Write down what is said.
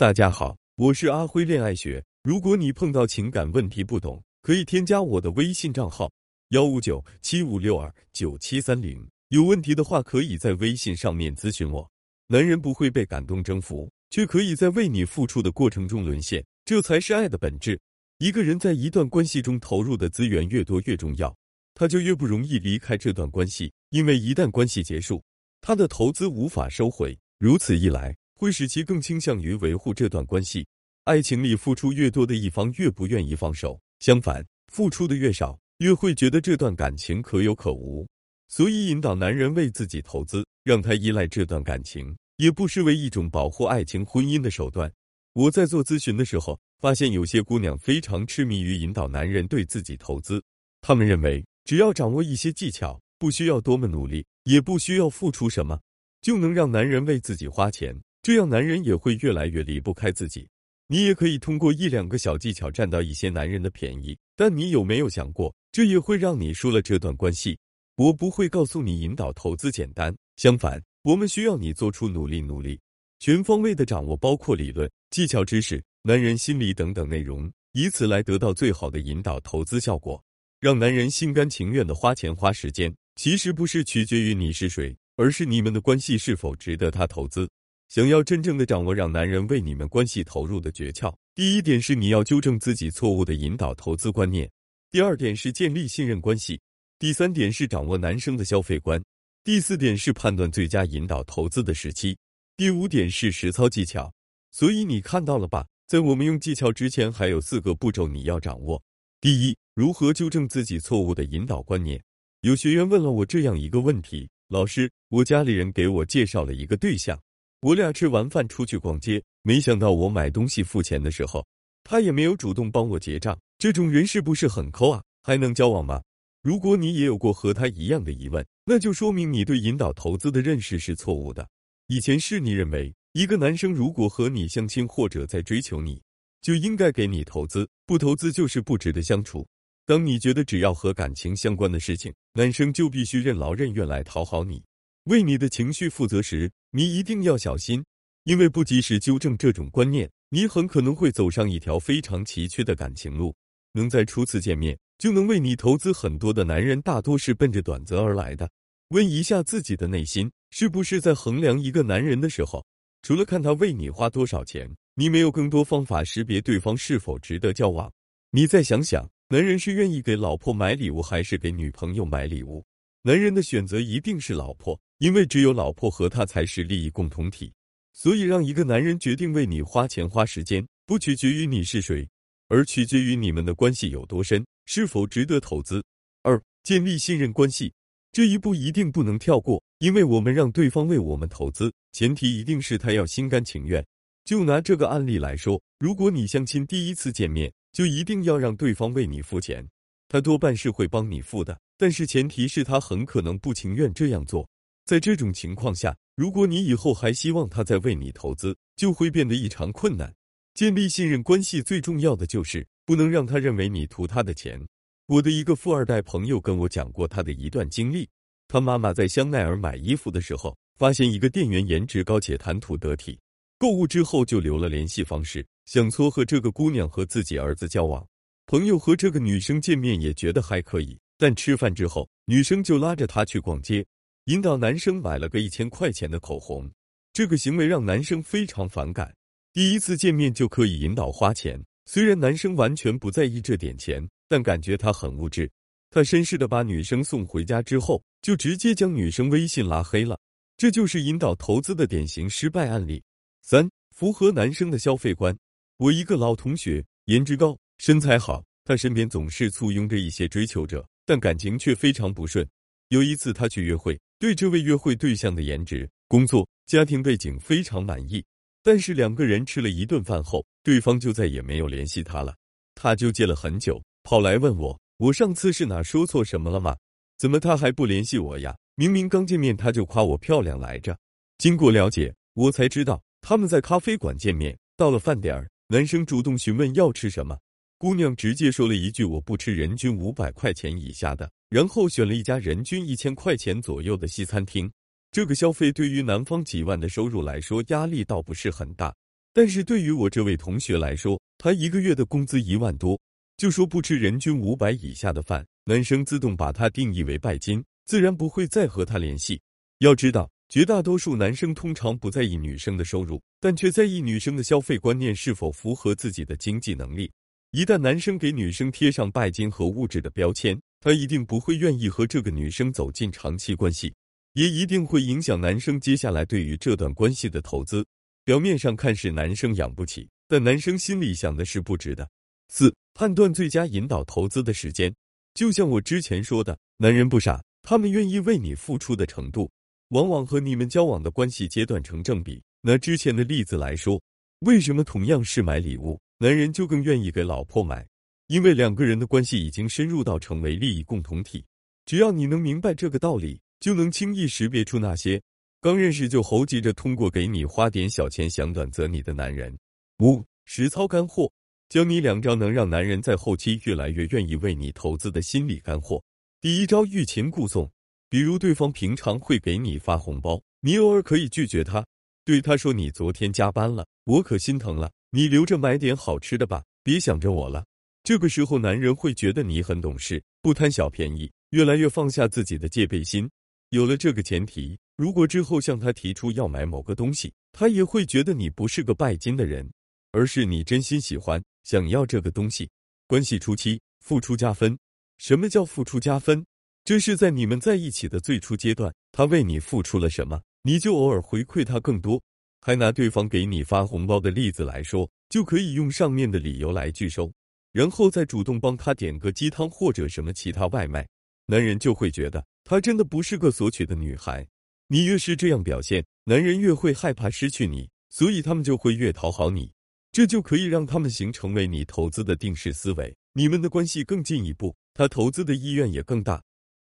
大家好，我是阿辉恋爱学。如果你碰到情感问题不懂，可以添加我的微信账号幺五九七五六二九七三零。有问题的话，可以在微信上面咨询我。男人不会被感动征服，却可以在为你付出的过程中沦陷，这才是爱的本质。一个人在一段关系中投入的资源越多越重要，他就越不容易离开这段关系，因为一旦关系结束，他的投资无法收回。如此一来。会使其更倾向于维护这段关系。爱情里付出越多的一方越不愿意放手，相反，付出的越少，越会觉得这段感情可有可无。所以，引导男人为自己投资，让他依赖这段感情，也不失为一种保护爱情婚姻的手段。我在做咨询的时候，发现有些姑娘非常痴迷于引导男人对自己投资。她们认为，只要掌握一些技巧，不需要多么努力，也不需要付出什么，就能让男人为自己花钱。这样，男人也会越来越离不开自己。你也可以通过一两个小技巧占到一些男人的便宜，但你有没有想过，这也会让你输了这段关系？我不会告诉你引导投资简单，相反，我们需要你做出努力，努力全方位的掌握，包括理论、技巧、知识、男人心理等等内容，以此来得到最好的引导投资效果，让男人心甘情愿的花钱花时间。其实不是取决于你是谁，而是你们的关系是否值得他投资。想要真正的掌握让男人为你们关系投入的诀窍，第一点是你要纠正自己错误的引导投资观念；第二点是建立信任关系；第三点是掌握男生的消费观；第四点是判断最佳引导投资的时期；第五点是实操技巧。所以你看到了吧？在我们用技巧之前，还有四个步骤你要掌握。第一，如何纠正自己错误的引导观念？有学员问了我这样一个问题：老师，我家里人给我介绍了一个对象。我俩吃完饭出去逛街，没想到我买东西付钱的时候，他也没有主动帮我结账。这种人是不是很抠啊？还能交往吗？如果你也有过和他一样的疑问，那就说明你对引导投资的认识是错误的。以前是你认为一个男生如果和你相亲或者在追求你，就应该给你投资，不投资就是不值得相处。当你觉得只要和感情相关的事情，男生就必须任劳任怨来讨好你。为你的情绪负责时，你一定要小心，因为不及时纠正这种观念，你很可能会走上一条非常崎岖的感情路。能在初次见面就能为你投资很多的男人，大多是奔着短则而来的。问一下自己的内心，是不是在衡量一个男人的时候，除了看他为你花多少钱，你没有更多方法识别对方是否值得交往？你再想想，男人是愿意给老婆买礼物，还是给女朋友买礼物？男人的选择一定是老婆。因为只有老婆和他才是利益共同体，所以让一个男人决定为你花钱花时间，不取决于你是谁，而取决于你们的关系有多深，是否值得投资。二、建立信任关系，这一步一定不能跳过，因为我们让对方为我们投资，前提一定是他要心甘情愿。就拿这个案例来说，如果你相亲第一次见面就一定要让对方为你付钱，他多半是会帮你付的，但是前提是他很可能不情愿这样做。在这种情况下，如果你以后还希望他再为你投资，就会变得异常困难。建立信任关系最重要的就是不能让他认为你图他的钱。我的一个富二代朋友跟我讲过他的一段经历：他妈妈在香奈儿买衣服的时候，发现一个店员颜值高且谈吐得体，购物之后就留了联系方式，想撮合这个姑娘和自己儿子交往。朋友和这个女生见面也觉得还可以，但吃饭之后，女生就拉着他去逛街。引导男生买了个一千块钱的口红，这个行为让男生非常反感。第一次见面就可以引导花钱，虽然男生完全不在意这点钱，但感觉他很物质。他绅士的把女生送回家之后，就直接将女生微信拉黑了。这就是引导投资的典型失败案例。三、符合男生的消费观。我一个老同学，颜值高，身材好，他身边总是簇拥着一些追求者，但感情却非常不顺。有一次他去约会。对这位约会对象的颜值、工作、家庭背景非常满意，但是两个人吃了一顿饭后，对方就再也没有联系他了。他纠结了很久，跑来问我：“我上次是哪说错什么了吗？怎么他还不联系我呀？明明刚见面他就夸我漂亮来着。”经过了解，我才知道他们在咖啡馆见面，到了饭点儿，男生主动询问要吃什么。姑娘直接说了一句：“我不吃人均五百块钱以下的。”然后选了一家人均一千块钱左右的西餐厅。这个消费对于男方几万的收入来说，压力倒不是很大。但是对于我这位同学来说，他一个月的工资一万多，就说不吃人均五百以下的饭，男生自动把他定义为拜金，自然不会再和他联系。要知道，绝大多数男生通常不在意女生的收入，但却在意女生的消费观念是否符合自己的经济能力。一旦男生给女生贴上拜金和物质的标签，他一定不会愿意和这个女生走进长期关系，也一定会影响男生接下来对于这段关系的投资。表面上看是男生养不起，但男生心里想的是不值的。四、判断最佳引导投资的时间，就像我之前说的，男人不傻，他们愿意为你付出的程度，往往和你们交往的关系阶段成正比。拿之前的例子来说，为什么同样是买礼物，男人就更愿意给老婆买？因为两个人的关系已经深入到成为利益共同体。只要你能明白这个道理，就能轻易识别出那些。刚认识就猴急着通过给你花点小钱想短择你的男人。五实操干货，教你两招能让男人在后期越来越愿意为你投资的心理干货。第一招欲擒故纵，比如对方平常会给你发红包，你偶尔可以拒绝他，对他说你昨天加班了，我可心疼了，你留着买点好吃的吧，别想着我了。这个时候男人会觉得你很懂事，不贪小便宜，越来越放下自己的戒备心。有了这个前提。如果之后向他提出要买某个东西，他也会觉得你不是个拜金的人，而是你真心喜欢想要这个东西。关系初期付出加分，什么叫付出加分？这是在你们在一起的最初阶段，他为你付出了什么，你就偶尔回馈他更多。还拿对方给你发红包的例子来说，就可以用上面的理由来拒收，然后再主动帮他点个鸡汤或者什么其他外卖，男人就会觉得她真的不是个索取的女孩。你越是这样表现，男人越会害怕失去你，所以他们就会越讨好你，这就可以让他们形成为你投资的定式思维，你们的关系更进一步，他投资的意愿也更大。